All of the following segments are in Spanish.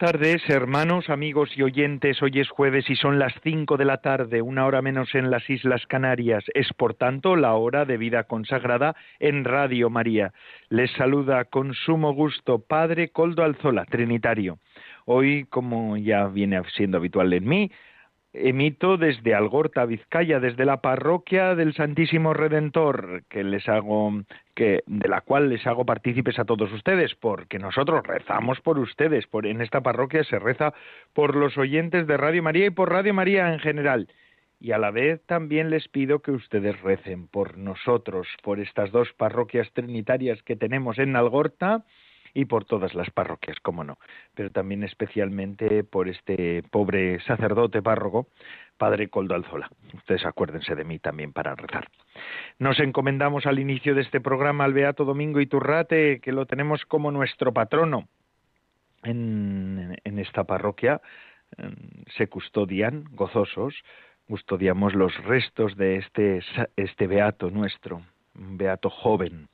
Tardes, hermanos, amigos y oyentes. Hoy es jueves y son las cinco de la tarde, una hora menos en las Islas Canarias. Es, por tanto, la hora de vida consagrada en Radio María. Les saluda con sumo gusto Padre Coldo Alzola, Trinitario. Hoy, como ya viene siendo habitual en mí, emito desde Algorta, Vizcaya, desde la parroquia del Santísimo Redentor, que les hago que de la cual les hago partícipes a todos ustedes, porque nosotros rezamos por ustedes, por en esta parroquia se reza por los oyentes de Radio María y por Radio María en general. Y a la vez también les pido que ustedes recen por nosotros, por estas dos parroquias trinitarias que tenemos en Algorta y por todas las parroquias, cómo no, pero también especialmente por este pobre sacerdote párroco, padre Coldo Alzola. Ustedes acuérdense de mí también para rezar. Nos encomendamos al inicio de este programa al Beato Domingo Iturrate, que lo tenemos como nuestro patrono en, en esta parroquia. Se custodian gozosos, custodiamos los restos de este, este beato nuestro, un beato joven,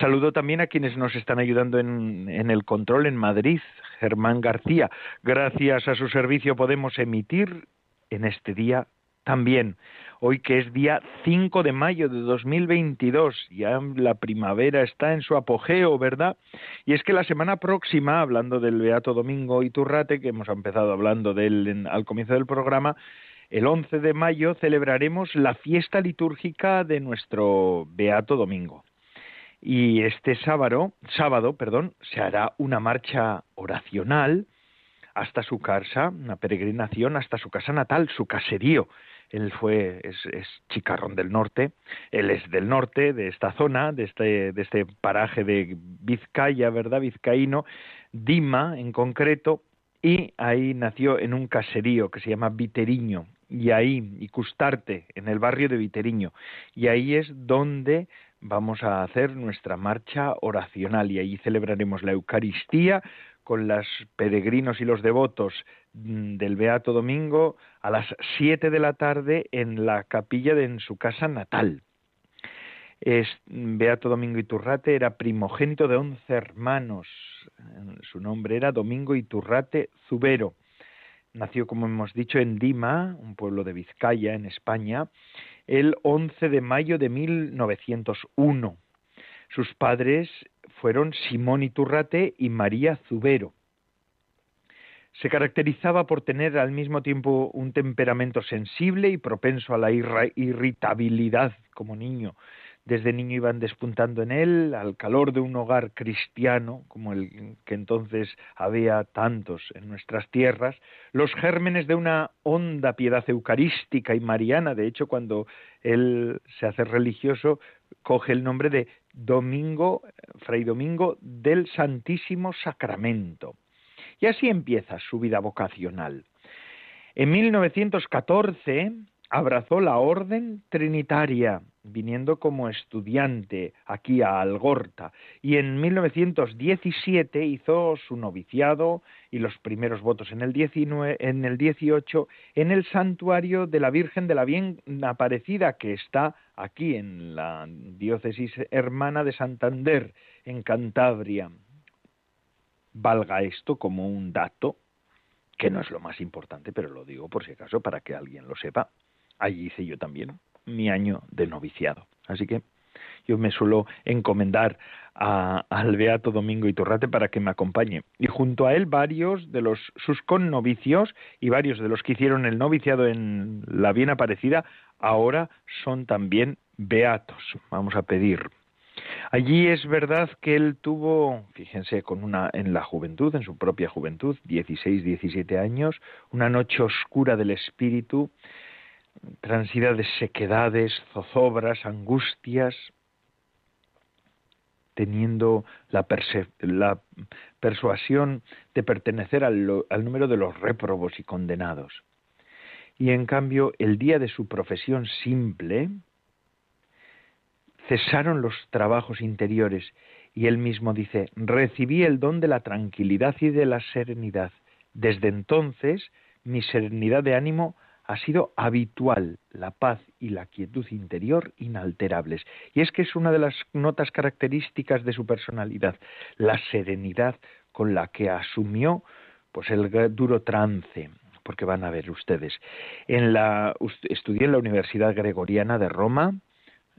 Saludo también a quienes nos están ayudando en, el control en Madrid, Germán García. Gracias a su servicio podemos emitir en este día también. Hoy que es día 5 de mayo de 2022, ya la primavera está en su apogeo, ¿verdad? Y es que la semana próxima, hablando del Beato Domingo Iturrate, que hemos empezado hablando de él al comienzo del programa, el 11 de mayo celebraremos la fiesta litúrgica de nuestro Beato Domingo. Y este sábado, sábado, perdón, se hará una marcha oracional hasta su casa, una peregrinación hasta su casa natal, su caserío. Él fue, es, es, chicarrón del norte, él es del norte, de esta zona, de este, de este paraje de Vizcaya, ¿verdad? Vizcaíno, Dima en concreto, y ahí nació en un caserío que se llama Viteriño, y ahí, y Custarte, en el barrio de Viteriño, y ahí es donde vamos a hacer nuestra marcha oracional y allí celebraremos la Eucaristía con los peregrinos y los devotos mm, del Beato Domingo a las siete de la tarde en la capilla de su casa natal. Es, Beato Domingo Iturrate era primogénito de once hermanos. Su nombre era Domingo Iturrate Zubero. Nació, como hemos dicho, en Dima, un pueblo de Vizcaya, en España, el 11 de mayo de 1901. Sus padres fueron Simón Iturrate y María Zubero. Se caracterizaba por tener al mismo tiempo un temperamento sensible y propenso a la irritabilidad como niño, desde niño iban despuntando en él al calor de un hogar cristiano, como el que entonces había tantos en nuestras tierras, los gérmenes de una honda piedad eucarística y mariana. De hecho, cuando él se hace religioso, coge el nombre de Domingo, Fray Domingo del Santísimo Sacramento. Y así empieza su vida vocacional. En 1914 abrazó la orden trinitaria viniendo como estudiante aquí a Algorta y en 1917 hizo su noviciado y los primeros votos en el, 19, en el 18 en el santuario de la Virgen de la Bien Aparecida que está aquí en la diócesis hermana de Santander en Cantabria. Valga esto como un dato que no es lo más importante, pero lo digo por si acaso para que alguien lo sepa. Allí hice yo también mi año de noviciado. Así que yo me suelo encomendar al Beato Domingo Iturrate para que me acompañe. Y junto a él varios de los sus connovicios y varios de los que hicieron el noviciado en la bien aparecida ahora son también beatos. Vamos a pedir. Allí es verdad que él tuvo, fíjense, con una en la juventud, en su propia juventud, 16, 17 años, una noche oscura del espíritu transida de sequedades, zozobras, angustias, teniendo la, persuasión de pertenecer al, al, número de los réprobos y condenados. Y en cambio, el día de su profesión simple, cesaron los trabajos interiores y él mismo dice, recibí el don de la tranquilidad y de la serenidad. Desde entonces mi serenidad de ánimo ha sido habitual, la paz y la quietud interior inalterables. Y es que es una de las notas características de su personalidad, la serenidad con la que asumió pues el duro trance, porque van a ver ustedes. En la estudié en la Universidad Gregoriana de Roma,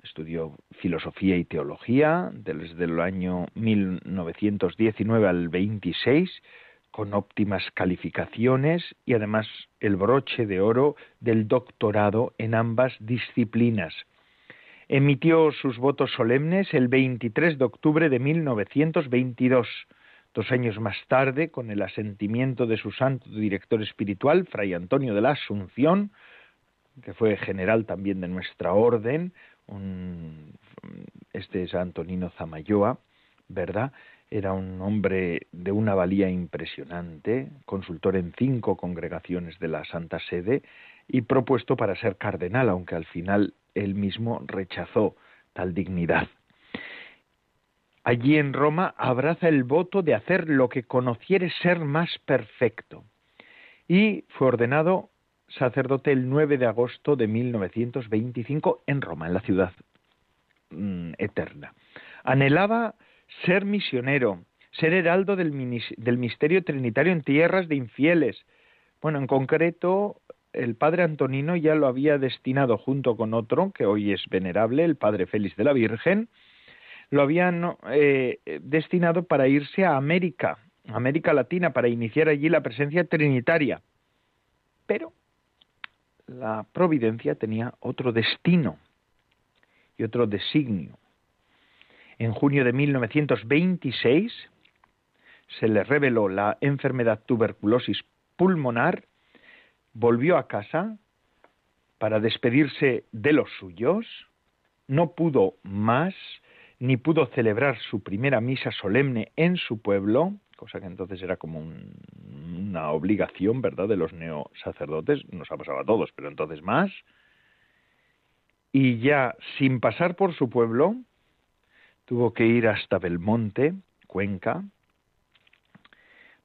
estudió filosofía y teología desde el año 1919 al 26 con óptimas calificaciones y además el broche de oro del doctorado en ambas disciplinas. Emitió sus votos solemnes el 23 de octubre de 1922. Dos años más tarde, con el asentimiento de su santo director espiritual, Fray Antonio de la Asunción, que fue general también de nuestra orden, este es Antonino Zamayoa, ¿verdad? Era un hombre de una valía impresionante, consultor en cinco congregaciones de la Santa Sede y propuesto para ser cardenal, aunque al final él mismo rechazó tal dignidad. Allí en Roma abraza el voto de hacer lo que conociere ser más perfecto y fue ordenado sacerdote el 9 de agosto de 1925 en Roma, en la ciudad mm, eterna. Anhelaba ser misionero, ser heraldo del, misterio trinitario en tierras de infieles. Bueno, en concreto, el padre Antonino ya lo había destinado junto con otro, que hoy es venerable, el padre Félix de la Virgen, lo habían eh, destinado para irse a América, América Latina, para iniciar allí la presencia trinitaria. Pero la providencia tenía otro destino y otro designio. En junio de 1926 se le reveló la enfermedad tuberculosis pulmonar, volvió a casa para despedirse de los suyos, no pudo más, ni pudo celebrar su primera misa solemne en su pueblo, cosa que entonces era como una obligación, ¿verdad?, de los neosacerdotes, nos ha pasado a todos, pero entonces más. Y ya sin pasar por su pueblo, tuvo que ir hasta Belmonte, Cuenca,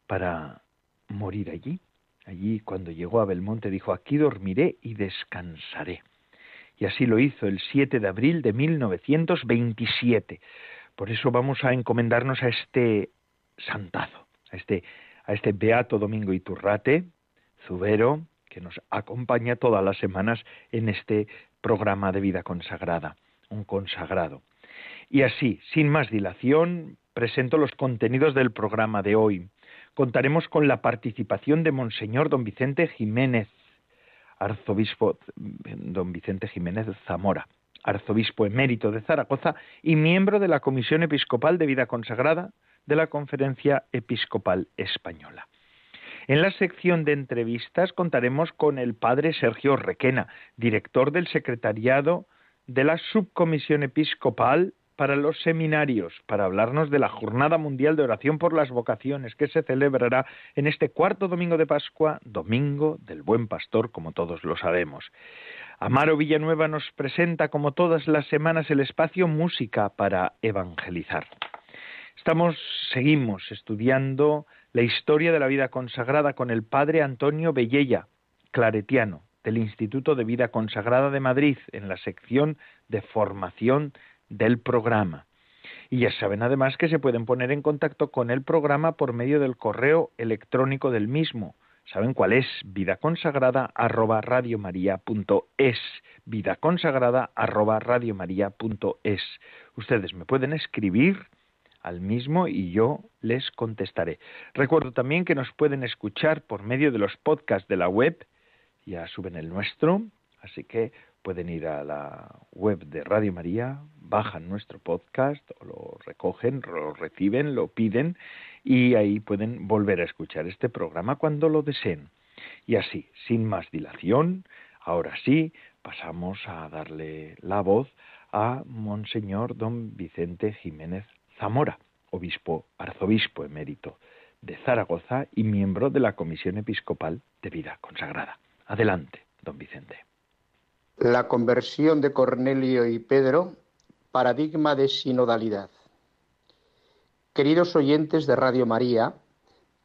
para morir allí. Allí cuando llegó a Belmonte dijo, aquí dormiré y descansaré. Y así lo hizo el 7 de abril de 1927. Por eso vamos a encomendarnos a este santazo, a este, a este Beato Domingo Iturrate, Zubero, que nos acompaña todas las semanas en este programa de vida consagrada, un consagrado. Y así, sin más dilación, presento los contenidos del programa de hoy. Contaremos con la participación de Monseñor don Vicente Jiménez, arzobispo don Vicente Jiménez Zamora, arzobispo emérito de Zaragoza y miembro de la Comisión Episcopal de Vida Consagrada de la Conferencia Episcopal Española. En la sección de entrevistas contaremos con el padre Sergio Requena, director del secretariado de la Subcomisión Episcopal para los seminarios, para hablarnos de la Jornada Mundial de Oración por las Vocaciones, que se celebrará en este cuarto domingo de Pascua, domingo del Buen Pastor, como todos lo sabemos. Amaro Villanueva nos presenta, como todas las semanas, el espacio Música para Evangelizar. Estamos, seguimos estudiando la historia de la vida consagrada con el padre Antonio Bellella, claretiano, del Instituto de Vida Consagrada de Madrid, en la sección de formación del programa. Y ya saben además que se pueden poner en contacto con el programa por medio del correo electrónico del mismo. ¿Saben cuál es? Vida consagrada arroba radiomaria.es. Vida consagrada arroba radiomaria.es. Ustedes me pueden escribir al mismo y yo les contestaré. Recuerdo también que nos pueden escuchar por medio de los podcasts de la web, ya suben el nuestro, así que pueden ir a la web de Radio María, bajan nuestro podcast, o lo recogen, lo reciben, lo piden y ahí pueden volver a escuchar este programa cuando lo deseen. Y así, sin más dilación, ahora sí, pasamos a darle la voz a Monseñor Don Vicente Jiménez Zamora, obispo, arzobispo emérito de Zaragoza y miembro de la Comisión Episcopal de Vida Consagrada. Adelante, don Vicente. La conversión de Cornelio y Pedro, paradigma de sinodalidad. Queridos oyentes de Radio María,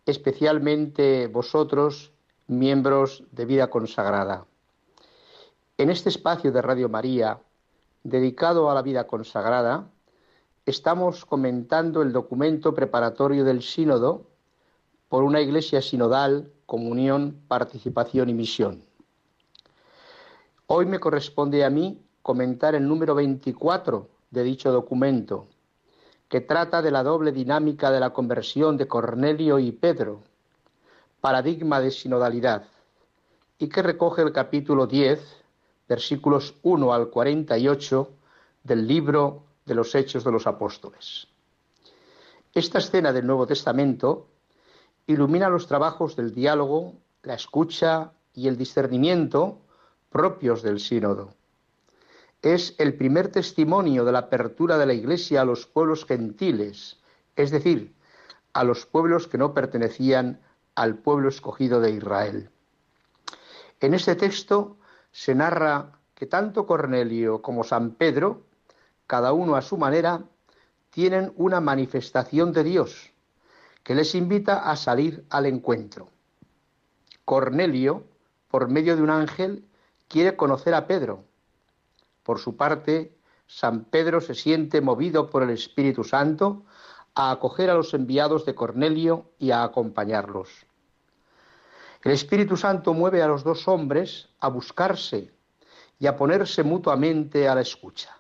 especialmente vosotros, miembros de vida consagrada. En este espacio de Radio María, dedicado a la vida consagrada, estamos comentando el documento preparatorio del sínodo por una iglesia sinodal, comunión, participación y misión. Hoy me corresponde a mí comentar el número 24 de dicho documento, que trata de la doble dinámica de la conversión de Cornelio y Pedro, paradigma de sinodalidad, y que recoge el capítulo 10, versículos 1 al 48 del libro de los Hechos de los Apóstoles. Esta escena del Nuevo Testamento ilumina los trabajos del diálogo, la escucha y el discernimiento propios del sínodo. Es el primer testimonio de la apertura de la Iglesia a los pueblos gentiles, es decir, a los pueblos que no pertenecían al pueblo escogido de Israel. En este texto se narra que tanto Cornelio como San Pedro, cada uno a su manera, tienen una manifestación de Dios que les invita a salir al encuentro. Cornelio, por medio de un ángel, quiere conocer a Pedro. Por su parte, San Pedro se siente movido por el Espíritu Santo a acoger a los enviados de Cornelio y a acompañarlos. El Espíritu Santo mueve a los dos hombres a buscarse y a ponerse mutuamente a la escucha.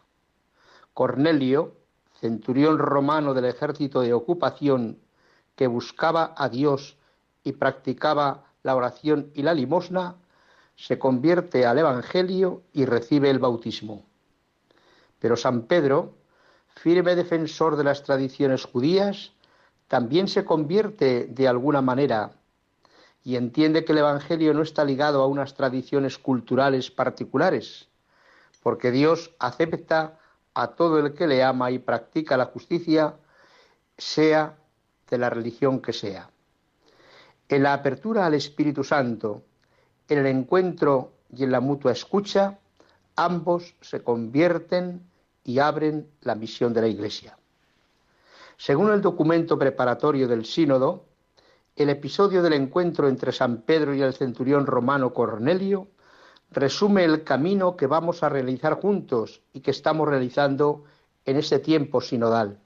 Cornelio, centurión romano del ejército de ocupación que buscaba a Dios y practicaba la oración y la limosna, se convierte al Evangelio y recibe el bautismo. Pero San Pedro, firme defensor de las tradiciones judías, también se convierte de alguna manera y entiende que el Evangelio no está ligado a unas tradiciones culturales particulares, porque Dios acepta a todo el que le ama y practica la justicia, sea de la religión que sea. En la apertura al Espíritu Santo, en el encuentro y en la mutua escucha, ambos se convierten y abren la misión de la Iglesia. Según el documento preparatorio del sínodo, el episodio del encuentro entre San Pedro y el centurión romano Cornelio resume el camino que vamos a realizar juntos y que estamos realizando en ese tiempo sinodal.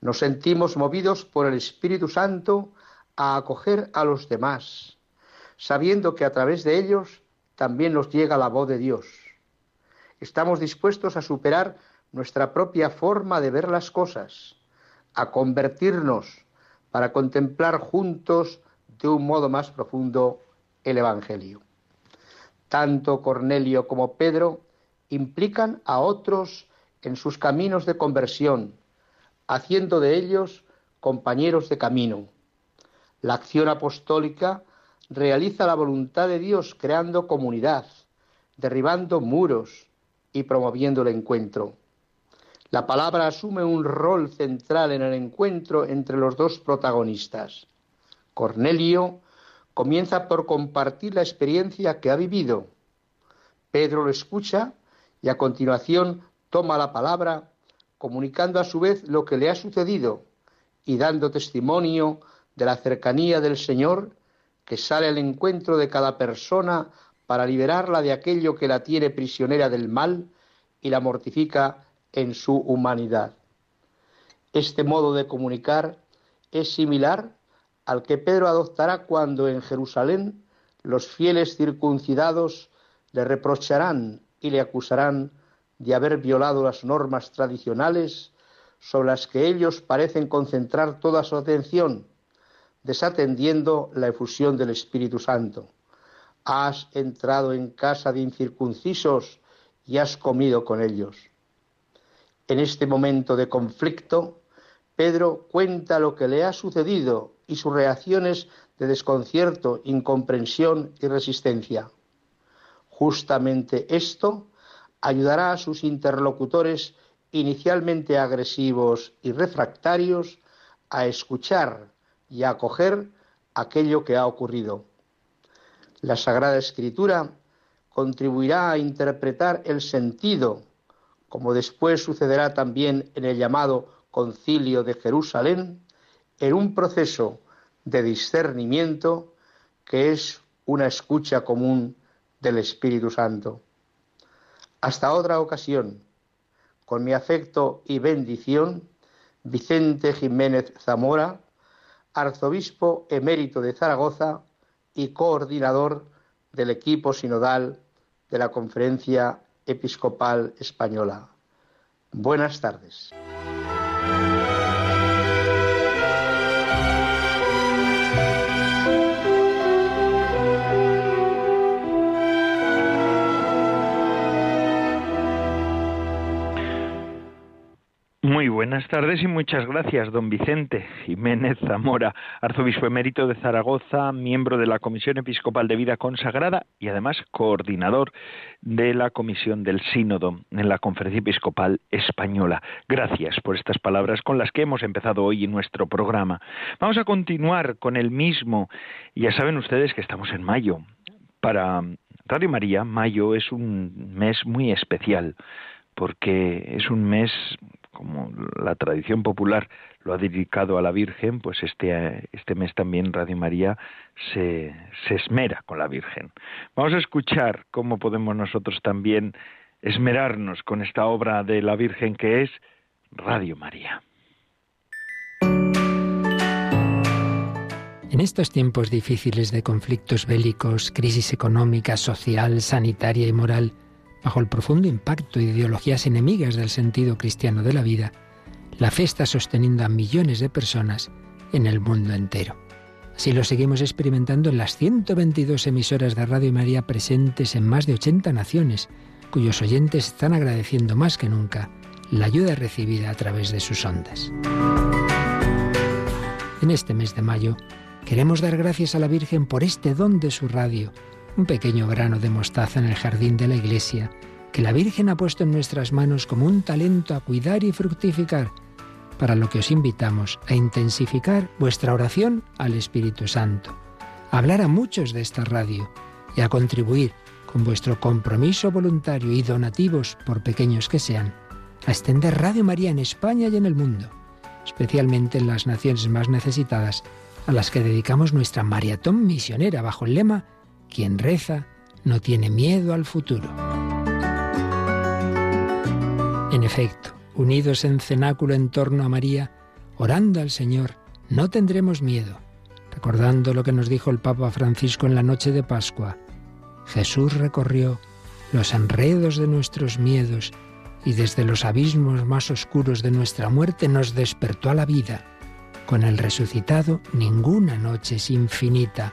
Nos sentimos movidos por el Espíritu Santo a acoger a los demás, sabiendo que a través de ellos también nos llega la voz de Dios. Estamos dispuestos a superar nuestra propia forma de ver las cosas, a convertirnos para contemplar juntos de un modo más profundo el Evangelio. Tanto Cornelio como Pedro implican a otros en sus caminos de conversión, haciendo de ellos compañeros de camino. La acción apostólica realiza la voluntad de Dios creando comunidad, derribando muros y promoviendo el encuentro. La palabra asume un rol central en el encuentro entre los dos protagonistas. Cornelio comienza por compartir la experiencia que ha vivido. Pedro lo escucha y a continuación toma la palabra, comunicando a su vez lo que le ha sucedido y dando testimonio de la cercanía del Señor que sale al encuentro de cada persona para liberarla de aquello que la tiene prisionera del mal y la mortifica en su humanidad. Este modo de comunicar es similar al que Pedro adoptará cuando en Jerusalén los fieles circuncidados le reprocharán y le acusarán de haber violado las normas tradicionales sobre las que ellos parecen concentrar toda su atención, desatendiendo la efusión del Espíritu Santo. Has entrado en casa de incircuncisos y has comido con ellos. En este momento de conflicto, Pedro cuenta lo que le ha sucedido y sus reacciones de desconcierto, incomprensión y resistencia. Justamente esto ayudará a sus interlocutores inicialmente agresivos y refractarios a escuchar y a acoger aquello que ha ocurrido. La Sagrada Escritura contribuirá a interpretar el sentido, como después sucederá también en el llamado Concilio de Jerusalén, en un proceso de discernimiento que es una escucha común del Espíritu Santo. Hasta otra ocasión, con mi afecto y bendición, Vicente Jiménez Zamora, arzobispo emérito de Zaragoza y coordinador del equipo sinodal de la Conferencia Episcopal Española. Buenas tardes. Buenas tardes y muchas gracias, don Vicente Jiménez Zamora, arzobispo emérito de Zaragoza, miembro de la Comisión Episcopal de Vida Consagrada y además coordinador de la Comisión del Sínodo en la Conferencia Episcopal Española. Gracias por estas palabras con las que hemos empezado hoy nuestro programa. Vamos a continuar con el mismo. Ya saben ustedes que estamos en mayo. Para Radio María, mayo es un mes muy especial porque es un mes como la tradición popular lo ha dedicado a la Virgen, pues este, este mes también Radio María se, se esmera con la Virgen. Vamos a escuchar cómo podemos nosotros también esmerarnos con esta obra de la Virgen que es Radio María. En estos tiempos difíciles de conflictos bélicos, crisis económica, social, sanitaria y moral, bajo el profundo impacto de ideologías enemigas del sentido cristiano de la vida, la fe está sosteniendo a millones de personas en el mundo entero. Así lo seguimos experimentando en las 122 emisoras de Radio María presentes en más de 80 naciones, cuyos oyentes están agradeciendo más que nunca la ayuda recibida a través de sus ondas. En este mes de mayo queremos dar gracias a la Virgen por este don de su radio, un pequeño grano de mostaza en el jardín de la iglesia, que la Virgen ha puesto en nuestras manos como un talento a cuidar y fructificar, para lo que os invitamos a intensificar vuestra oración al Espíritu Santo, a hablar a muchos de esta radio y a contribuir con vuestro compromiso voluntario y donativos, por pequeños que sean, a extender Radio María en España y en el mundo, especialmente en las naciones más necesitadas, a las que dedicamos nuestra maratón misionera bajo el lema quien reza no tiene miedo al futuro. En efecto, unidos en cenáculo en torno a María, orando al Señor, no tendremos miedo, recordando lo que nos dijo el Papa Francisco en la noche de Pascua. Jesús recorrió los enredos de nuestros miedos y desde los abismos más oscuros de nuestra muerte nos despertó a la vida. Con el resucitado ninguna noche es infinita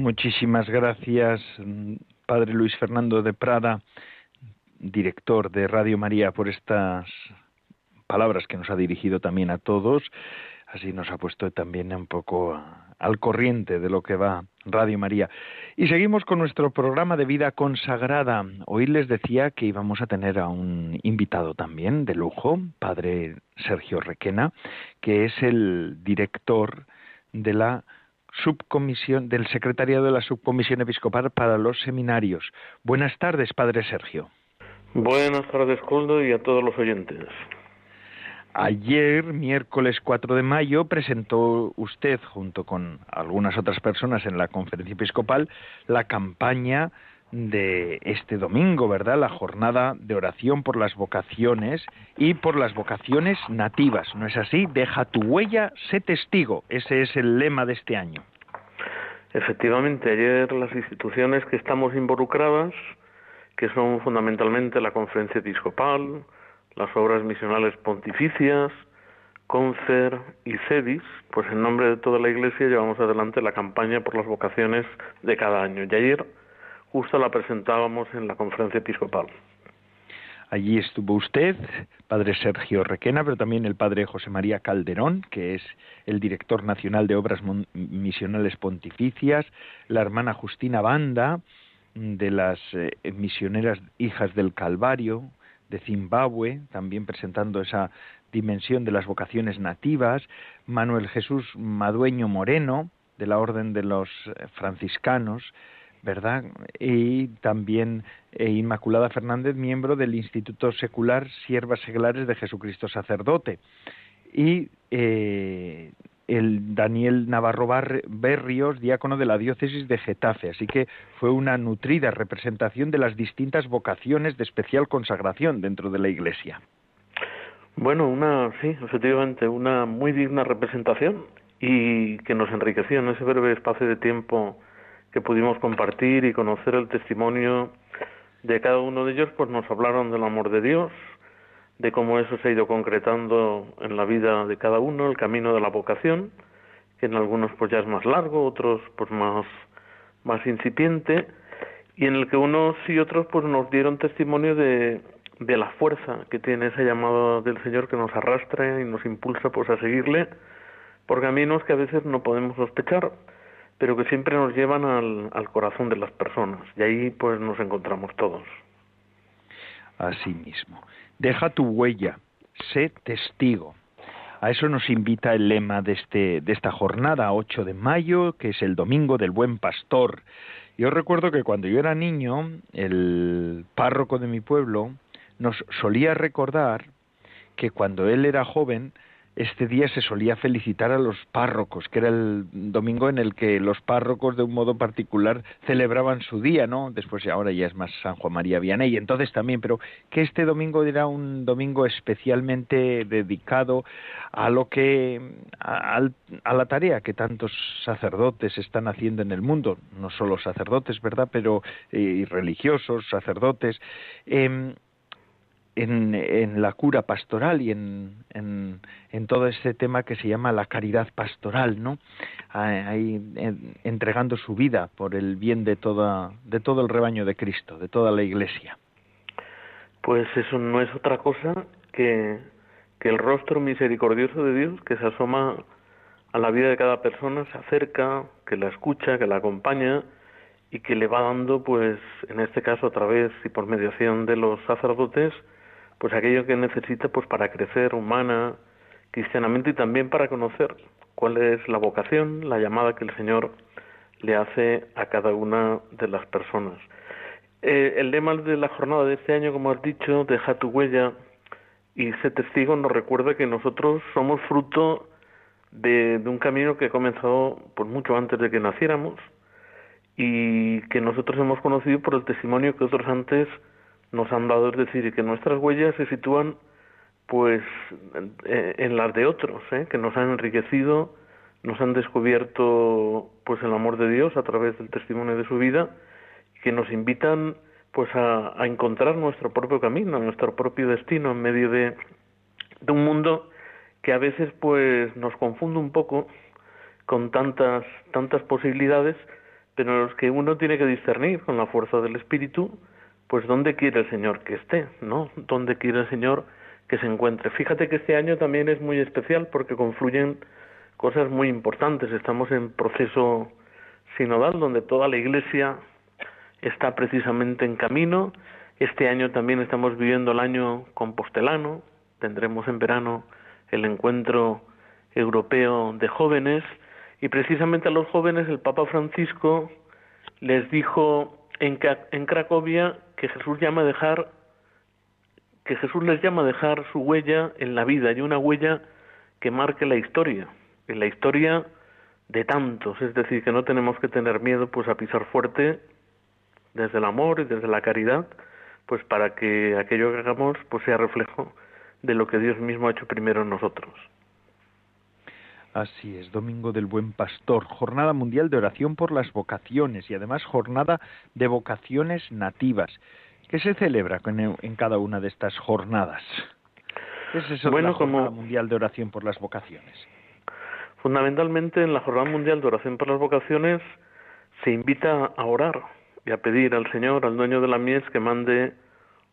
Muchísimas gracias, Padre Luis Fernando de Prada, director de Radio María, por estas palabras que nos ha dirigido también a todos. Así nos ha puesto también un poco al corriente de lo que va Radio María. Y seguimos con nuestro programa de vida consagrada. Hoy les decía que íbamos a tener a un invitado también de lujo, Padre Sergio Requena, que es el director de la subcomisión del secretariado de la subcomisión episcopal para los seminarios. Buenas tardes, Padre Sergio. Buenas tardes, Coldo, y a todos los oyentes. Ayer, miércoles 4 de mayo, presentó usted, junto con algunas otras personas en la conferencia episcopal, la campaña de este domingo, ¿verdad? La jornada de oración por las vocaciones y por las vocaciones nativas. ¿No es así? Deja tu huella, sé testigo. Ese es el lema de este año. Efectivamente, ayer las instituciones que estamos involucradas, que son fundamentalmente la Conferencia Episcopal, las obras misionales pontificias, CONCER y CEDIS, pues en nombre de toda la Iglesia llevamos adelante la campaña por las vocaciones de cada año. Y ayer justo la presentábamos en la conferencia episcopal. Allí estuvo usted, padre Sergio Requena, pero también el padre José María Calderón, que es el director nacional de Obras Misionales Pontificias, la hermana Justina Banda, de las eh, misioneras hijas del Calvario, de Zimbabue, también presentando esa dimensión de las vocaciones nativas, Manuel Jesús Madueño Moreno, de la Orden de los Franciscanos, ¿verdad? Y también eh, Inmaculada Fernández, miembro del Instituto Secular Siervas Seglares de Jesucristo Sacerdote. Y eh, el Daniel Navarro Berrios, diácono de la diócesis de Getafe. Así que fue una nutrida representación de las distintas vocaciones de especial consagración dentro de la Iglesia. Bueno, una, sí, efectivamente, una muy digna representación y que nos enriqueció en ese breve espacio de tiempo que pudimos compartir y conocer el testimonio de cada uno de ellos, pues nos hablaron del amor de Dios, de cómo eso se ha ido concretando en la vida de cada uno, el camino de la vocación, que en algunos pues ya es más largo, otros pues más, más incipiente, y en el que unos y otros pues nos dieron testimonio de, de la fuerza que tiene esa llamada del Señor que nos arrastra y nos impulsa pues a seguirle por caminos que a veces no podemos sospechar, pero que siempre nos llevan al, al corazón de las personas y ahí pues nos encontramos todos. Así mismo. Deja tu huella, sé testigo. A eso nos invita el lema de, este, de esta jornada, 8 de mayo, que es el Domingo del Buen Pastor. Yo recuerdo que cuando yo era niño, el párroco de mi pueblo nos solía recordar que cuando él era joven, este día se solía felicitar a los párrocos, que era el domingo en el que los párrocos de un modo particular celebraban su día, ¿no? Después ahora ya es más San Juan María Vianney, entonces también, pero que este domingo era un domingo especialmente dedicado a lo que a, la tarea que tantos sacerdotes están haciendo en el mundo, no solo sacerdotes, ¿verdad? Pero eh, religiosos, sacerdotes. Eh, en, la cura pastoral y en, en, todo este tema que se llama la caridad pastoral, ¿no? Ahí entregando su vida por el bien de toda, de todo el rebaño de Cristo, de toda la Iglesia. Pues eso no es otra cosa que, que el rostro misericordioso de Dios que se asoma a la vida de cada persona, se acerca, que la escucha, que la acompaña y que le va dando, pues, en este caso a través y por mediación de los sacerdotes, pues aquello que necesita pues para crecer humana, cristianamente y también para conocer cuál es la vocación, la llamada que el Señor le hace a cada una de las personas. Eh, el lema de la jornada de este año, como has dicho, deja tu huella y sé testigo, nos recuerda que nosotros somos fruto de, un camino que ha comenzado pues, mucho antes de que naciéramos y que nosotros hemos conocido por el testimonio que otros antes nos han dado, es decir, que nuestras huellas se sitúan pues en las de otros, ¿eh? que nos han enriquecido, nos han descubierto pues el amor de Dios a través del testimonio de su vida, que nos invitan pues a, encontrar nuestro propio camino, nuestro propio destino en medio de, de un mundo que a veces pues nos confunde un poco con tantas tantas posibilidades, pero los que uno tiene que discernir con la fuerza del espíritu pues dónde quiere el Señor que esté, ¿no? ¿Dónde quiere el Señor que se encuentre? Fíjate que este año también es muy especial porque confluyen cosas muy importantes. Estamos en proceso sinodal donde toda la Iglesia está precisamente en camino. Este año también estamos viviendo el año compostelano. Tendremos en verano el encuentro europeo de jóvenes y precisamente a los jóvenes el Papa Francisco les dijo en, Cracovia que Jesús llama a dejar que Jesús les llama a dejar su huella en la vida y una huella que marque la historia, en la historia de tantos, es decir, que no tenemos que tener miedo pues a pisar fuerte desde el amor y desde la caridad, pues para que aquello que hagamos pues sea reflejo de lo que Dios mismo ha hecho primero en nosotros. Así es, Domingo del Buen Pastor, Jornada Mundial de Oración por las Vocaciones y además Jornada de Vocaciones Nativas. ¿Qué se celebra en cada una de estas jornadas? ¿Qué es eso bueno, la Jornada Mundial de Oración por las Vocaciones? Fundamentalmente en la Jornada Mundial de Oración por las Vocaciones se invita a orar y a pedir al Señor, al dueño de la mies, que mande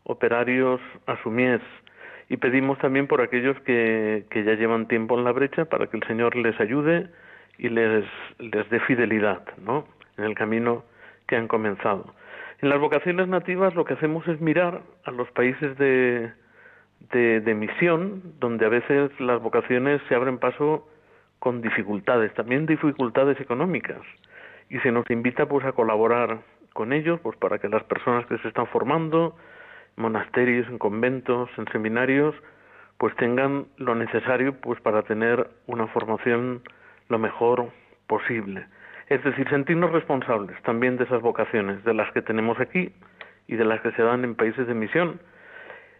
operarios a su mies. Y pedimos también por aquellos que, que ya llevan tiempo en la brecha para que el Señor les ayude y les, les dé fidelidad ¿no? en el camino que han comenzado. En las vocaciones nativas lo que hacemos es mirar a los países de, de, misión, donde a veces las vocaciones se abren paso con dificultades, también dificultades económicas, y se nos invita pues a colaborar con ellos, pues para que las personas que se están formando, monasterios, en conventos, en seminarios, pues tengan lo necesario pues para tener una formación lo mejor posible. Es decir, sentirnos responsables también de esas vocaciones, de las que tenemos aquí y de las que se dan en países de misión,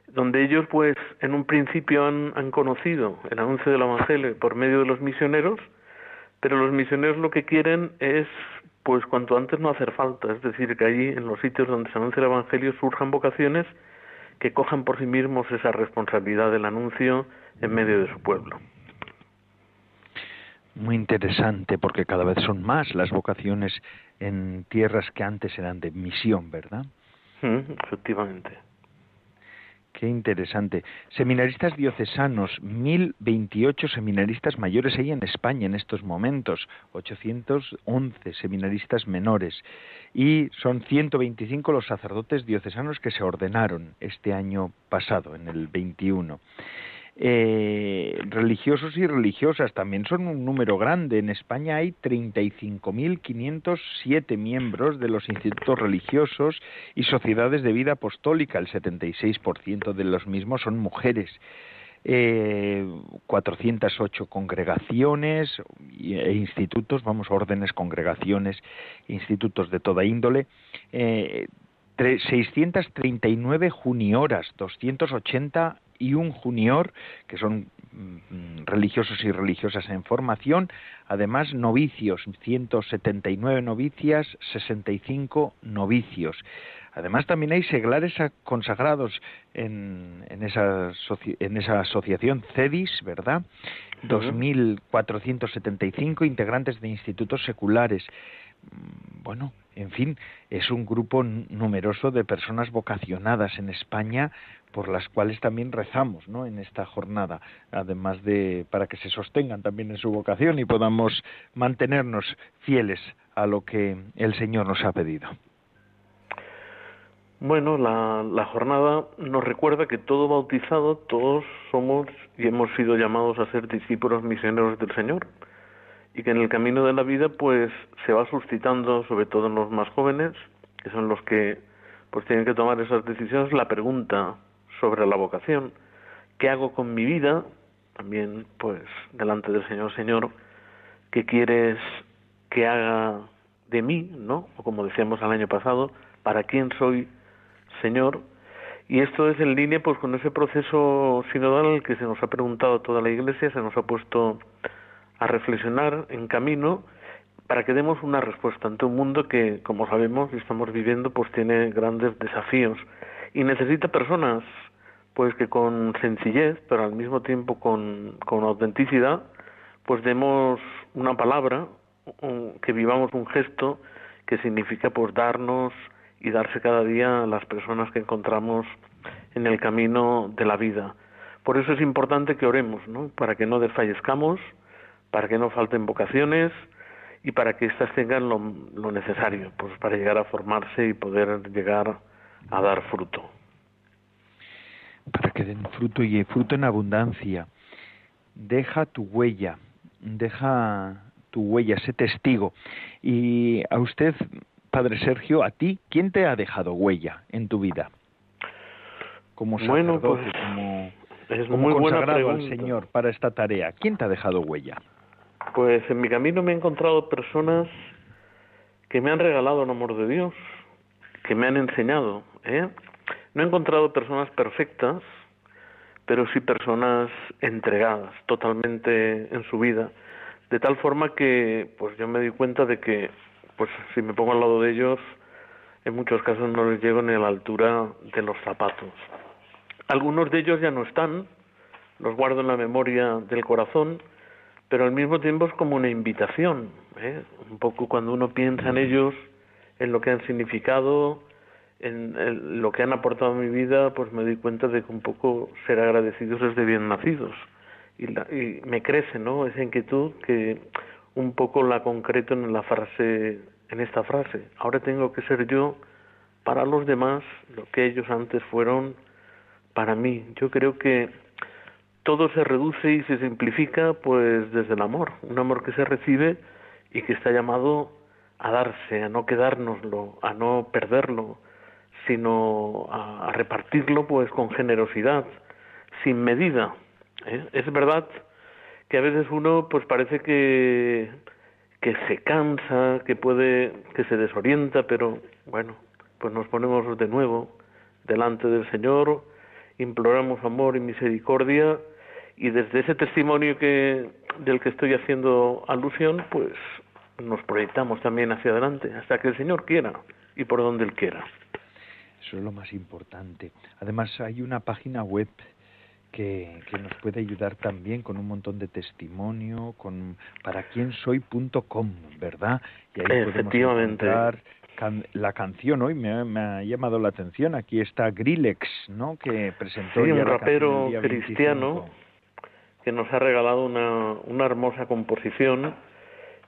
donde ellos pues en un principio han, conocido el anuncio del Evangelio por medio de los misioneros, pero los misioneros lo que quieren es pues cuanto antes no hacer falta, es decir, que allí en los sitios donde se anuncia el Evangelio surjan vocaciones que cojan por sí mismos esa responsabilidad del anuncio en medio de su pueblo. Muy interesante porque cada vez son más las vocaciones en tierras que antes eran de misión, ¿verdad? Mm, efectivamente. Qué interesante. Seminaristas diocesanos, 1028 seminaristas mayores hay en España en estos momentos, 811 seminaristas menores y son 125 los sacerdotes diocesanos que se ordenaron este año pasado, en el 21. Eh, religiosos y religiosas también son un número grande. En España hay 35.507 miembros de los institutos religiosos y sociedades de vida apostólica. El 76% de los mismos son mujeres. Eh, 408 congregaciones e institutos, vamos, órdenes, congregaciones, institutos de toda índole. Eh, 639 junioras, 280 y un junior, que son mm, religiosos y religiosas en formación, además novicios, 179 novicias, 65 novicios. Además también hay seglares consagrados en, en, esa, en esa asociación CEDIS, ¿verdad? 2.475 integrantes de institutos seculares. Mm, bueno, en fin, es un grupo numeroso de personas vocacionadas en España por las cuales también rezamos ¿no? en esta jornada, además de para que se sostengan también en su vocación y podamos mantenernos fieles a lo que el Señor nos ha pedido. Bueno, la, la jornada nos recuerda que todo bautizado, todos somos y hemos sido llamados a ser discípulos misioneros del Señor y que en el camino de la vida pues se va suscitando sobre todo en los más jóvenes que son los que pues tienen que tomar esas decisiones la pregunta sobre la vocación. Qué hago con mi vida también pues delante del Señor Señor qué quieres que haga de mí no o como decíamos el año pasado para quién soy Señor y esto es en línea pues con ese proceso sinodal que se nos ha preguntado toda la Iglesia se nos ha puesto a reflexionar en camino para que demos una respuesta ante un mundo que, como sabemos y estamos viviendo, pues tiene grandes desafíos y necesita personas pues que con sencillez, pero al mismo tiempo con, con autenticidad, pues demos una palabra, que vivamos un gesto que significa pues darnos y darse cada día a las personas que encontramos en el camino de la vida. Por eso es importante que oremos, ¿no? Para que no desfallezcamos, para que no falten vocaciones y para que éstas tengan lo, lo necesario pues para llegar a formarse y poder llegar a dar fruto. Para que den fruto y fruto en abundancia. Deja tu huella, deja tu huella, sé testigo. Y a usted, Padre Sergio, a ti, ¿quién te ha dejado huella en tu vida? Como sacerdote, bueno, pues, como, es muy consagrado al Señor para esta tarea, ¿quién te ha dejado huella? Pues en mi camino me he encontrado personas que me han regalado el amor de Dios, que me han enseñado. ¿eh? No he encontrado personas perfectas, pero sí personas entregadas totalmente en su vida, de tal forma que pues yo me di cuenta de que pues si me pongo al lado de ellos, en muchos casos no les llego ni a la altura de los zapatos. Algunos de ellos ya no están, los guardo en la memoria del corazón, pero al mismo tiempo es como una invitación, ¿eh? un poco cuando uno piensa en ellos, en lo que han significado, en, lo que han aportado a mi vida, pues me doy cuenta de que un poco ser agradecidos es de bien nacidos. Y, y me crece, ¿no? Esa inquietud que un poco la concreto en la frase, en esta frase. Ahora tengo que ser yo para los demás lo que ellos antes fueron para mí. Yo creo que todo se reduce y se simplifica pues desde el amor, un amor que se recibe y que está llamado a darse, a no quedárnoslo, a no perderlo, sino a, repartirlo pues con generosidad, sin medida. ¿eh? Es verdad que a veces uno pues parece que que se cansa, que puede que se desorienta, pero bueno, pues nos ponemos de nuevo delante del Señor, imploramos amor y misericordia y desde ese testimonio que del que estoy haciendo alusión, pues nos proyectamos también hacia adelante hasta que el Señor quiera y por donde él quiera. Eso es lo más importante. Además hay una página web que, que, nos puede ayudar también con un montón de testimonio, con para quién soy.com, ¿verdad? Y ahí Efectivamente. podemos la canción hoy me, ha llamado la atención. Aquí está Grillex, ¿no? Que presentó sí, un rapero cristiano que nos ha regalado una, una hermosa composición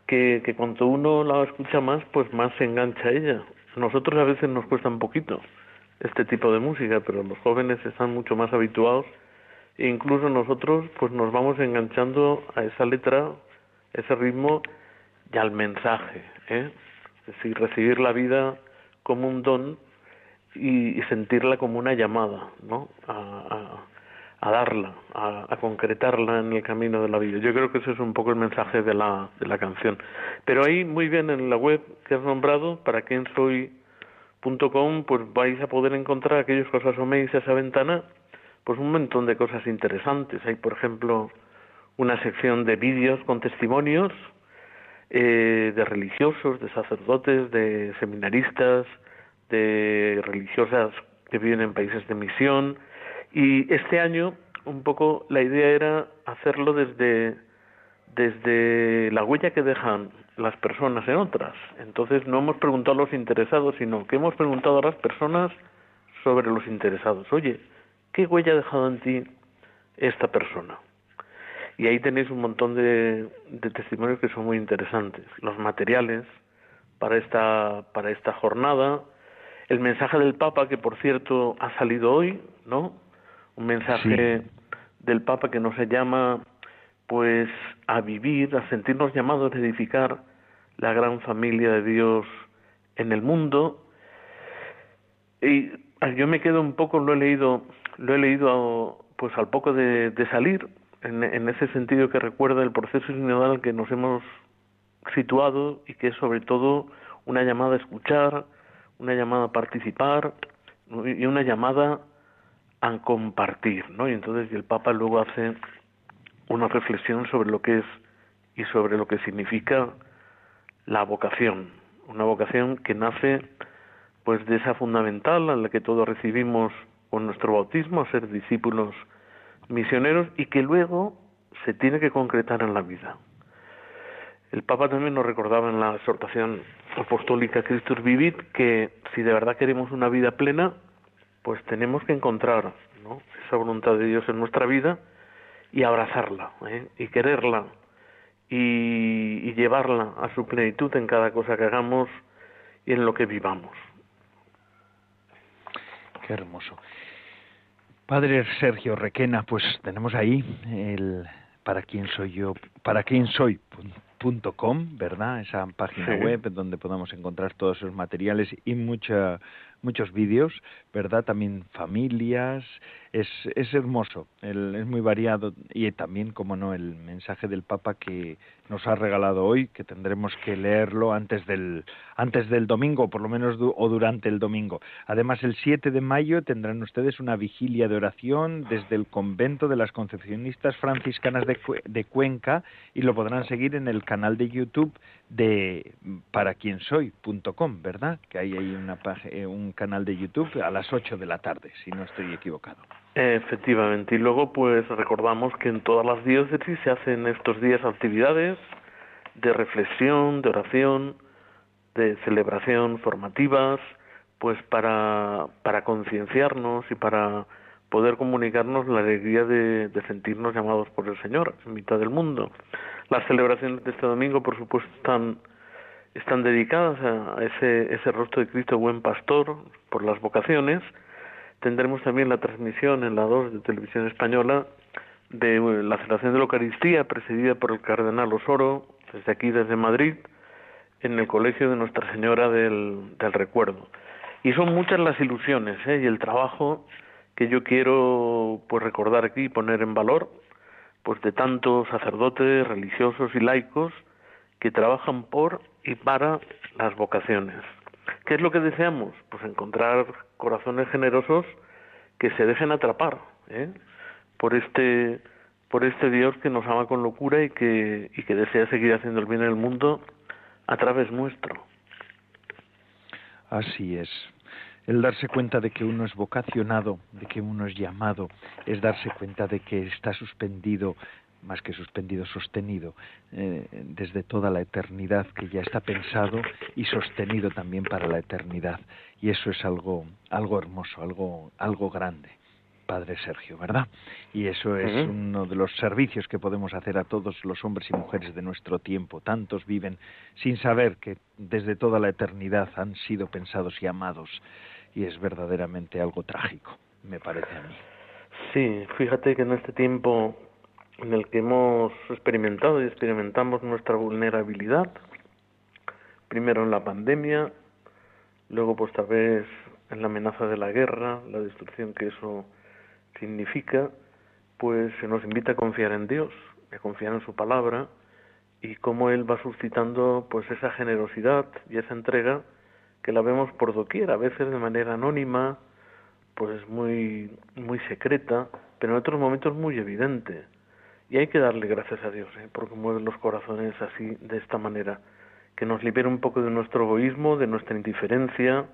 que, que cuando uno la escucha más, pues más se engancha ella. Nosotros a veces nos cuesta un poquito este tipo de música, pero los jóvenes están mucho más habituados e incluso nosotros pues nos vamos enganchando a esa letra, ese ritmo y al mensaje. ¿eh? Es decir, recibir la vida como un don y, sentirla como una llamada, ¿no? A, a, darla, a, a, concretarla en el camino de la vida. Yo creo que ese es un poco el mensaje de la, de la canción. Pero ahí, muy bien, en la web que has nombrado, para quien soy .com, pues vais a poder encontrar aquellos que os asoméis a esa ventana, pues un montón de cosas interesantes. Hay, por ejemplo, una sección de vídeos con testimonios, eh, de religiosos, de sacerdotes, de seminaristas, de religiosas que viven en países de misión. Y este año, un poco, la idea era hacerlo desde, desde la huella que dejan las personas en otras. Entonces, no hemos preguntado a los interesados, sino que hemos preguntado a las personas sobre los interesados. Oye, ¿qué huella ha dejado en ti esta persona? Y ahí tenéis un montón de, testimonios que son muy interesantes. Los materiales para esta, para esta jornada, el mensaje del Papa, que por cierto ha salido hoy, ¿no? Un mensaje del Papa que nos llama pues a vivir, a sentirnos llamados a edificar la gran familia de Dios en el mundo. Y yo me quedo un poco, lo he leído, lo he leído pues al poco de salir, en, ese sentido que recuerda el proceso sinodal que nos hemos situado y que es sobre todo una llamada a escuchar, una llamada a participar y una llamada a compartir, ¿no? Y entonces el Papa luego hace una reflexión sobre lo que es y sobre lo que significa la vocación, una vocación que nace pues de esa fundamental a la que todos recibimos con nuestro bautismo, a ser discípulos misioneros y que luego se tiene que concretar en la vida. El Papa también nos recordaba en la exhortación apostólica Christus Vivit que si de verdad queremos una vida plena, pues tenemos que encontrar esa voluntad de Dios en nuestra vida y abrazarla ¿eh? y quererla y, y llevarla a su plenitud en cada cosa que hagamos y en lo que vivamos. Qué hermoso. Padre Sergio Requena, pues tenemos ahí el para quién soy yo, para quién soy punto com, ¿verdad? Esa página web donde podamos encontrar todos esos materiales y mucha, muchos vídeos, ¿verdad? También familias, es, es hermoso, es muy variado y también, como no, el mensaje del Papa que nos ha regalado hoy, que tendremos que leerlo antes del, antes del domingo, por lo menos o durante el domingo. Además, el 7 de mayo tendrán ustedes una vigilia de oración desde el convento de las concepcionistas franciscanas de, de Cuenca y lo podrán seguir en el canal de YouTube de para quien soy.com, ¿verdad? Que hay ahí eh, un canal de YouTube a las 8 de la tarde, si no estoy equivocado. Efectivamente, y luego pues recordamos que en todas las diócesis se hacen estos días actividades de reflexión, de oración, de celebración formativas, pues para, para concienciarnos y para poder comunicarnos la alegría de, sentirnos llamados por el Señor en mitad del mundo. Las celebraciones de este domingo, por supuesto, están, dedicadas a ese, ese rostro de Cristo buen pastor por las vocaciones. Tendremos también la transmisión en la 2 de Televisión Española de la celebración de la Eucaristía presidida por el Cardenal Osoro, desde aquí, desde Madrid, en el Colegio de Nuestra Señora del, del Recuerdo. Y son muchas las ilusiones ¿eh? y el trabajo que yo quiero pues recordar aquí y poner en valor pues de tantos sacerdotes, religiosos y laicos que trabajan por y para las vocaciones. ¿Qué es lo que deseamos? Pues encontrar corazones generosos que se dejen atrapar ¿eh? por este por este Dios que nos ama con locura y que, y que desea seguir haciendo el bien en el mundo a través nuestro. Así es. El darse cuenta de que uno es vocacionado, de que uno es llamado, es darse cuenta de que está suspendido, más que suspendido, sostenido eh, desde toda la eternidad, que ya está pensado y sostenido también para la eternidad. Y eso es algo, algo hermoso, algo, algo grande. Padre Sergio, ¿verdad? Y eso es uno de los servicios que podemos hacer a todos los hombres y mujeres de nuestro tiempo. Tantos viven sin saber que desde toda la eternidad han sido pensados y amados. Y es verdaderamente algo trágico, me parece a mí. Sí, fíjate que en este tiempo en el que hemos experimentado y experimentamos nuestra vulnerabilidad, primero en la pandemia, luego pues tal vez en la amenaza de la guerra, la destrucción que eso significa, pues se nos invita a confiar en Dios, a confiar en su palabra y cómo Él va suscitando pues esa generosidad y esa entrega que la vemos por doquier, a veces de manera anónima, pues muy, muy secreta, pero en otros momentos muy evidente. Y hay que darle gracias a Dios, ¿eh? porque mueve los corazones así, de esta manera, que nos libera un poco de nuestro egoísmo, de nuestra indiferencia,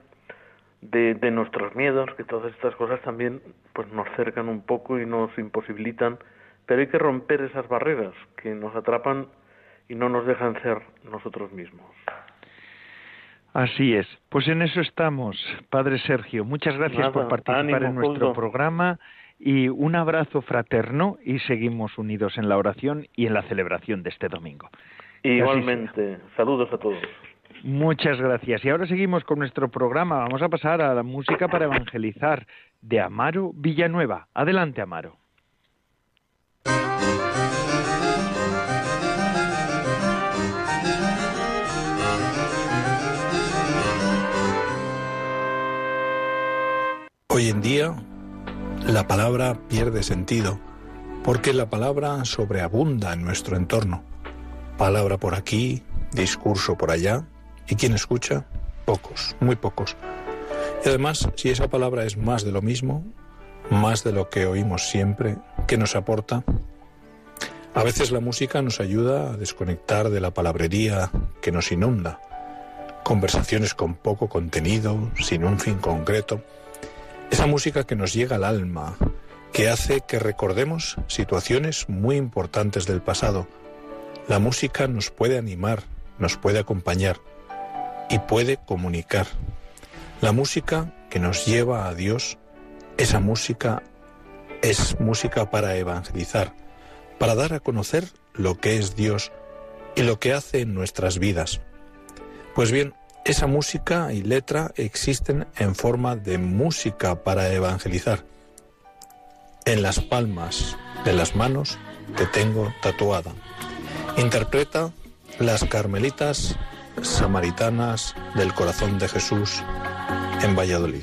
de, de nuestros miedos, que todas estas cosas también pues nos cercan un poco y nos imposibilitan, pero hay que romper esas barreras que nos atrapan y no nos dejan ser nosotros mismos. Así es. Pues en eso estamos, Padre Sergio. Muchas gracias por participar en nuestro programa y un abrazo fraterno y seguimos unidos en la oración y en la celebración de este domingo. Igualmente. Saludos a todos. Muchas gracias. Y ahora seguimos con nuestro programa. Vamos a pasar a la música para evangelizar de Amaro Villanueva. Adelante, Amaro. Hoy en día la palabra pierde sentido porque la palabra sobreabunda en nuestro entorno. Palabra por aquí, discurso por allá, ¿Y quién escucha? Pocos, muy pocos. Y además, si esa palabra es más de lo mismo, más de lo que oímos siempre, ¿qué nos aporta? A veces la música nos ayuda a desconectar de la palabrería que nos inunda. Conversaciones con poco contenido, sin un fin concreto. Esa música que nos llega al alma, que hace que recordemos situaciones muy importantes del pasado. La música nos puede animar, nos puede acompañar y puede comunicar. La música que nos lleva a Dios, esa música es música para evangelizar, para dar a conocer lo que es Dios y lo que hace en nuestras vidas. Pues bien, esa música y letra existen en forma de música para evangelizar. En las palmas de las manos te tengo tatuada. Interpreta las carmelitas samaritanas del corazón de Jesús en Valladolid.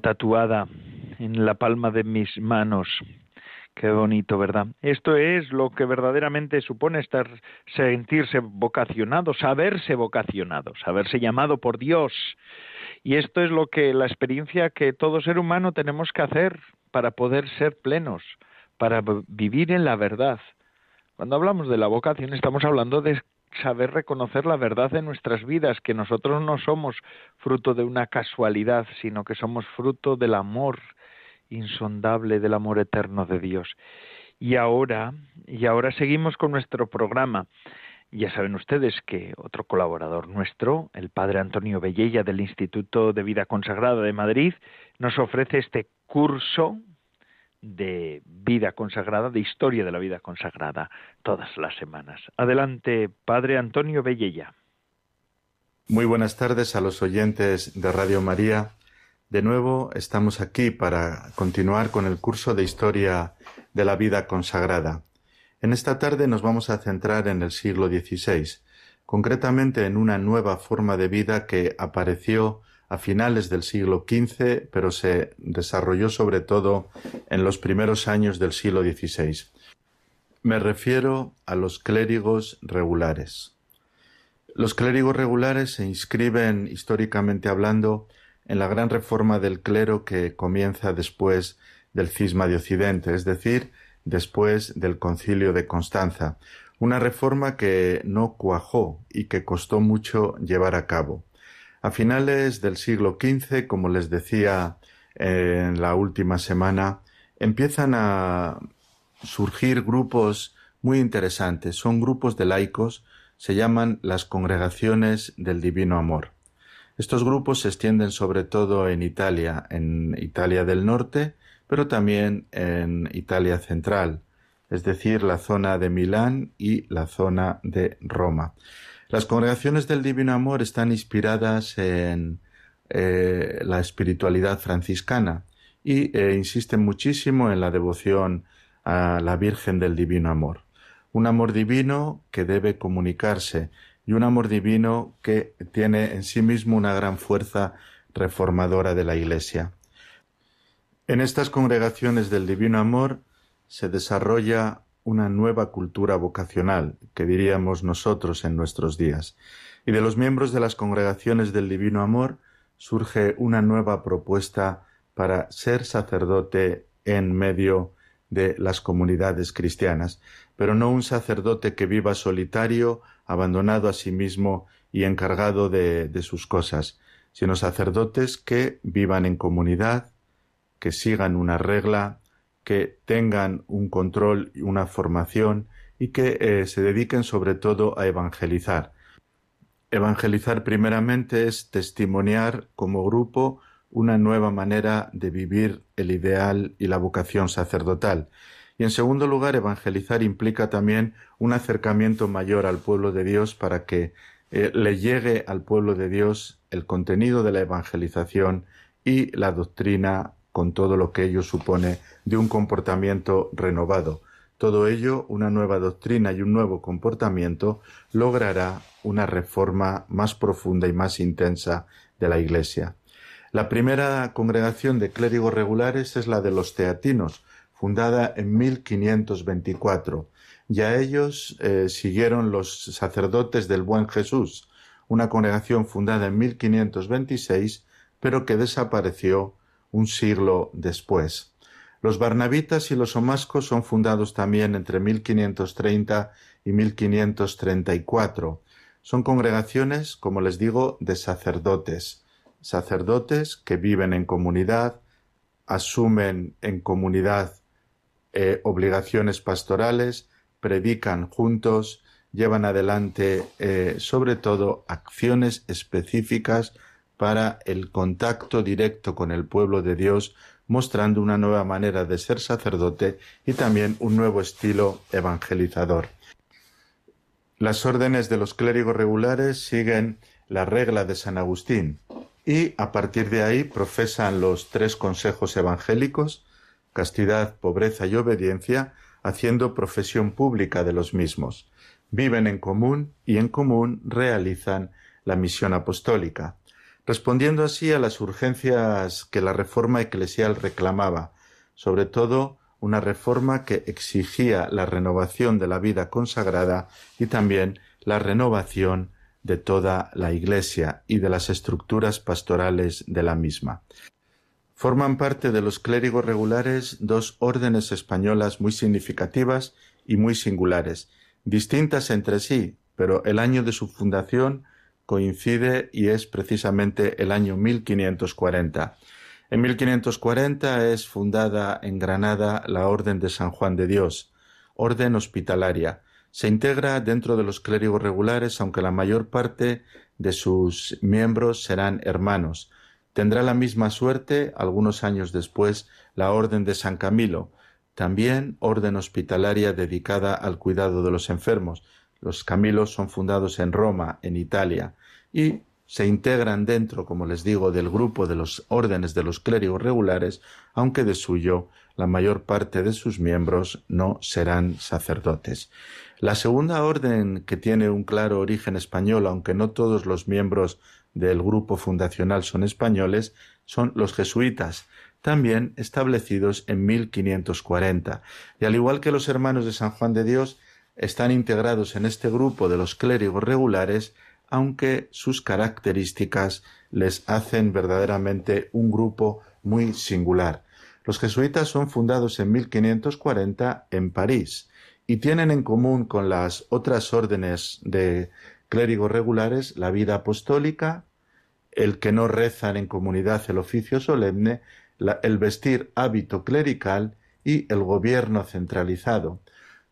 Tatuada en la palma de mis manos. Qué bonito, ¿verdad? Esto es lo que verdaderamente supone estar, sentirse vocacionado, saberse vocacionado, saberse llamado por Dios. Y esto es lo que la experiencia que todo ser humano tenemos que hacer para poder ser plenos, para vivir en la verdad. Cuando hablamos de la vocación estamos hablando de saber reconocer la verdad de nuestras vidas, que nosotros no somos fruto de una casualidad, sino que somos fruto del amor insondable, del amor eterno de Dios. Y ahora, y ahora seguimos con nuestro programa. Ya saben ustedes que otro colaborador nuestro, el padre Antonio Bellella del Instituto de Vida Consagrada de Madrid, nos ofrece este curso de vida consagrada, de historia de la vida consagrada, todas las semanas. Adelante, Padre Antonio Bellella. Muy buenas tardes a los oyentes de Radio María. De nuevo estamos aquí para continuar con el curso de historia de la vida consagrada. En esta tarde nos vamos a centrar en el siglo XVI, concretamente en una nueva forma de vida que apareció a finales del siglo XV, pero se desarrolló sobre todo en los primeros años del siglo XVI. Me refiero a los clérigos regulares. Los clérigos regulares se inscriben históricamente hablando en la gran reforma del clero que comienza después del cisma de Occidente, es decir, después del concilio de Constanza, una reforma que no cuajó y que costó mucho llevar a cabo. A finales del siglo XV, como les decía en la última semana, empiezan a surgir grupos muy interesantes. Son grupos de laicos, se llaman las congregaciones del Divino Amor. Estos grupos se extienden sobre todo en Italia, en Italia del Norte, pero también en Italia Central, es decir, la zona de Milán y la zona de Roma. Las congregaciones del Divino Amor están inspiradas en eh, la espiritualidad franciscana y eh, insisten muchísimo en la devoción a la Virgen del Divino Amor. Un amor divino que debe comunicarse y un amor divino que tiene en sí mismo una gran fuerza reformadora de la Iglesia. En estas congregaciones del Divino Amor se desarrolla una nueva cultura vocacional, que diríamos nosotros en nuestros días. Y de los miembros de las congregaciones del Divino Amor surge una nueva propuesta para ser sacerdote en medio de las comunidades cristianas, pero no un sacerdote que viva solitario, abandonado a sí mismo y encargado de, sus cosas, sino sacerdotes que vivan en comunidad, que sigan una regla, que tengan un control y una formación y que eh, se dediquen sobre todo a evangelizar. Evangelizar primeramente es testimoniar como grupo una nueva manera de vivir el ideal y la vocación sacerdotal. Y en segundo lugar, evangelizar implica también un acercamiento mayor al pueblo de Dios para que eh, le llegue al pueblo de Dios el contenido de la evangelización y la doctrina con todo lo que ello supone de un comportamiento renovado. Todo ello, una nueva doctrina y un nuevo comportamiento, logrará una reforma más profunda y más intensa de la Iglesia. La primera congregación de clérigos regulares es la de los teatinos, fundada en 1524, y a ellos eh, siguieron los sacerdotes del Buen Jesús, una congregación fundada en 1526, pero que desapareció un siglo después. Los barnabitas y los omascos son fundados también entre 1530 y 1534. Son congregaciones, como les digo, de sacerdotes, sacerdotes que viven en comunidad, asumen en comunidad eh, obligaciones pastorales, predican juntos, llevan adelante eh, sobre todo acciones específicas para el contacto directo con el pueblo de Dios, mostrando una nueva manera de ser sacerdote y también un nuevo estilo evangelizador. Las órdenes de los clérigos regulares siguen la regla de San Agustín y a partir de ahí profesan los tres consejos evangélicos, castidad, pobreza y obediencia, haciendo profesión pública de los mismos. Viven en común y en común realizan la misión apostólica. Respondiendo así a las urgencias que la reforma eclesial reclamaba, sobre todo una reforma que exigía la renovación de la vida consagrada y también la renovación de toda la Iglesia y de las estructuras pastorales de la misma. Forman parte de los clérigos regulares dos órdenes españolas muy significativas y muy singulares, distintas entre sí, pero el año de su fundación coincide y es precisamente el año 1540. En 1540 es fundada en Granada la Orden de San Juan de Dios, orden hospitalaria. Se integra dentro de los clérigos regulares, aunque la mayor parte de sus miembros serán hermanos. Tendrá la misma suerte, algunos años después, la Orden de San Camilo, también orden hospitalaria dedicada al cuidado de los enfermos. Los Camilos son fundados en Roma, en Italia, y se integran dentro, como les digo, del grupo de los órdenes de los clérigos regulares, aunque de suyo la mayor parte de sus miembros no serán sacerdotes. La segunda orden, que tiene un claro origen español, aunque no todos los miembros del grupo fundacional son españoles, son los jesuitas, también establecidos en 1540. Y al igual que los hermanos de San Juan de Dios, están integrados en este grupo de los clérigos regulares, aunque sus características les hacen verdaderamente un grupo muy singular. Los jesuitas son fundados en 1540 en París y tienen en común con las otras órdenes de clérigos regulares la vida apostólica, el que no rezan en comunidad el oficio solemne, el vestir hábito clerical y el gobierno centralizado.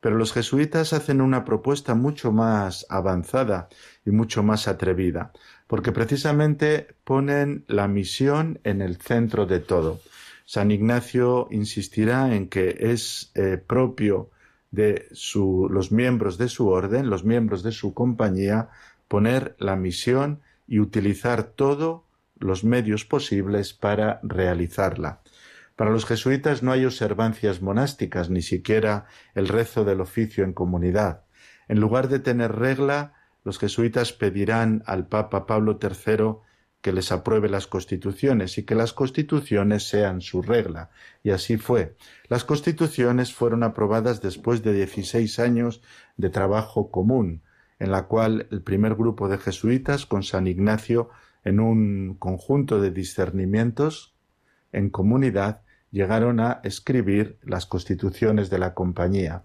Pero los jesuitas hacen una propuesta mucho más avanzada y mucho más atrevida, porque precisamente ponen la misión en el centro de todo. San Ignacio insistirá en que es eh, propio de los miembros de su orden, los miembros de su compañía, poner la misión y utilizar todos los medios posibles para realizarla. Para los jesuitas no hay observancias monásticas, ni siquiera el rezo del oficio en comunidad. En lugar de tener regla, los jesuitas pedirán al Papa Pablo III que les apruebe las constituciones y que las constituciones sean su regla. Y así fue. Las constituciones fueron aprobadas después de dieciséis años de trabajo común, en la cual el primer grupo de jesuitas, con San Ignacio, en un conjunto de discernimientos en comunidad, llegaron a escribir las constituciones de la compañía.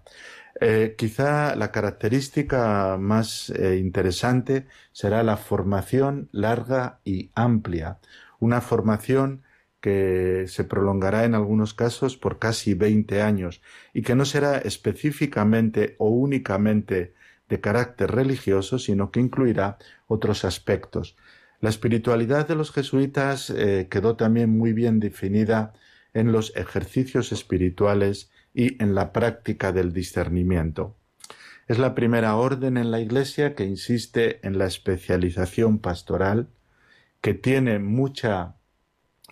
Eh, quizá la característica más eh, interesante será la formación larga y amplia, una formación que se prolongará en algunos casos por casi 20 años y que no será específicamente o únicamente de carácter religioso, sino que incluirá otros aspectos. La espiritualidad de los jesuitas eh, quedó también muy bien definida en los ejercicios espirituales y en la práctica del discernimiento. Es la primera orden en la Iglesia que insiste en la especialización pastoral, que tiene mucha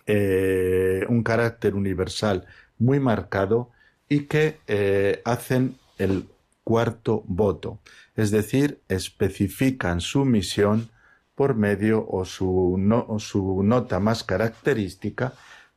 eh, un carácter universal muy marcado y que eh, hacen el cuarto voto, es decir, especifican su misión por medio o su, su nota más característica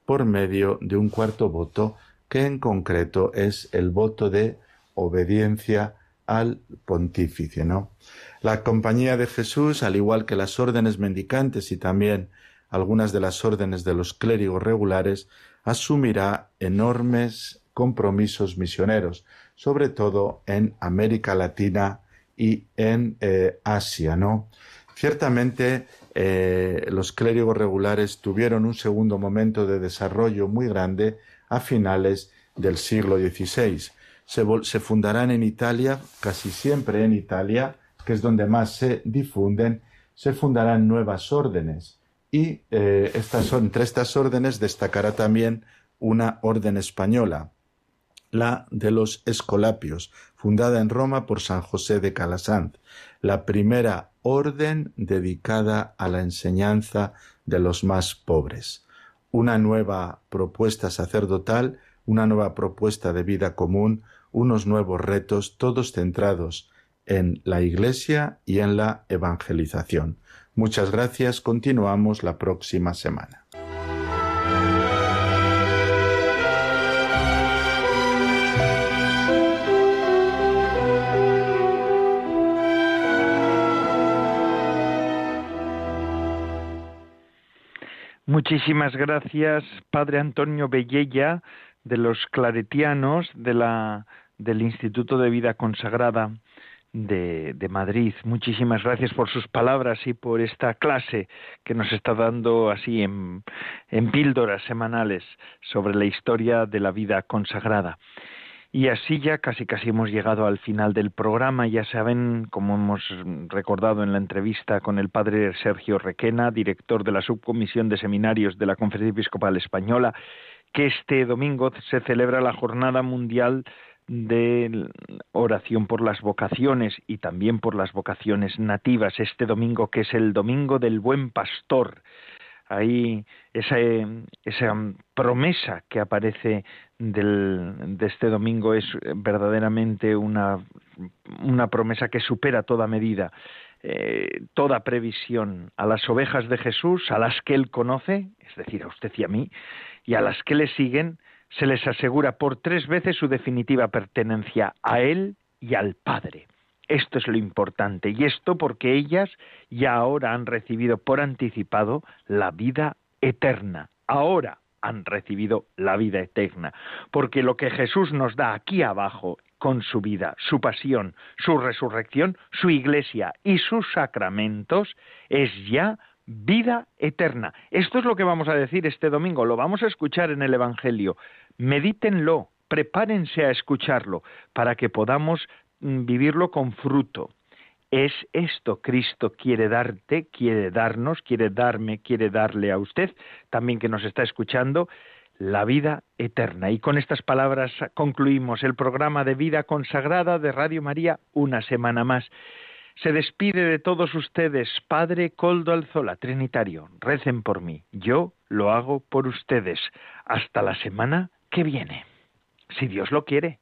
por medio de un cuarto voto que en concreto es el voto de obediencia al pontífice, ¿no? La compañía de Jesús, al igual que las órdenes mendicantes y también algunas de las órdenes de los clérigos regulares, asumirá enormes compromisos misioneros, sobre todo en América Latina y en eh, Asia, ¿no? Ciertamente eh, los clérigos regulares tuvieron un segundo momento de desarrollo muy grande a finales del siglo XVI. Se, fundarán en Italia, casi siempre en Italia, que es donde más se difunden, se fundarán nuevas órdenes. Y eh, entre estas órdenes destacará también una orden española, la de los Escolapios, fundada en Roma por San José de Calasanz, la primera orden dedicada a la enseñanza de los más pobres. Una nueva propuesta sacerdotal, una nueva propuesta de vida común, unos nuevos retos, todos centrados en la Iglesia y en la evangelización. Muchas gracias. Continuamos la próxima semana. Muchísimas gracias, Padre Antonio Bellella, de los Claretianos, de la, del Instituto de Vida Consagrada de, Madrid. Muchísimas gracias por sus palabras y por esta clase que nos está dando así en, en píldoras semanales sobre la historia de la vida consagrada. Y así ya casi casi hemos llegado al final del programa. Ya saben, como hemos recordado en la entrevista con el padre Sergio Requena, director de la Subcomisión de Seminarios de la Conferencia Episcopal Española, que este domingo se celebra la Jornada Mundial de oración por las vocaciones y también por las vocaciones nativas, este domingo que es el Domingo del Buen Pastor ahí esa, esa promesa que aparece del, de este domingo es verdaderamente una, una promesa que supera toda medida, eh, toda previsión a las ovejas de Jesús, a las que Él conoce, es decir, a usted y a mí, y a las que le siguen, se les asegura por tres veces su definitiva pertenencia a Él y al Padre. Esto es lo importante. Y esto porque ellas ya ahora han recibido por anticipado la vida eterna. Ahora han recibido la vida eterna. Porque lo que Jesús nos da aquí abajo con su vida, su pasión, su resurrección, su iglesia y sus sacramentos es ya vida eterna. Esto es lo que vamos a decir este domingo, lo vamos a escuchar en el Evangelio. Medítenlo, prepárense a escucharlo para que podamos vivirlo con fruto. Es esto Cristo quiere darte, quiere darnos, quiere darme, quiere darle a usted, también que nos está escuchando, la vida eterna. Y con estas palabras concluimos el programa de vida consagrada de Radio María una semana más. Se despide de todos ustedes, Padre Coldo Alzola, Trinitario. Recen por mí, yo lo hago por ustedes. Hasta la semana que viene, si Dios lo quiere.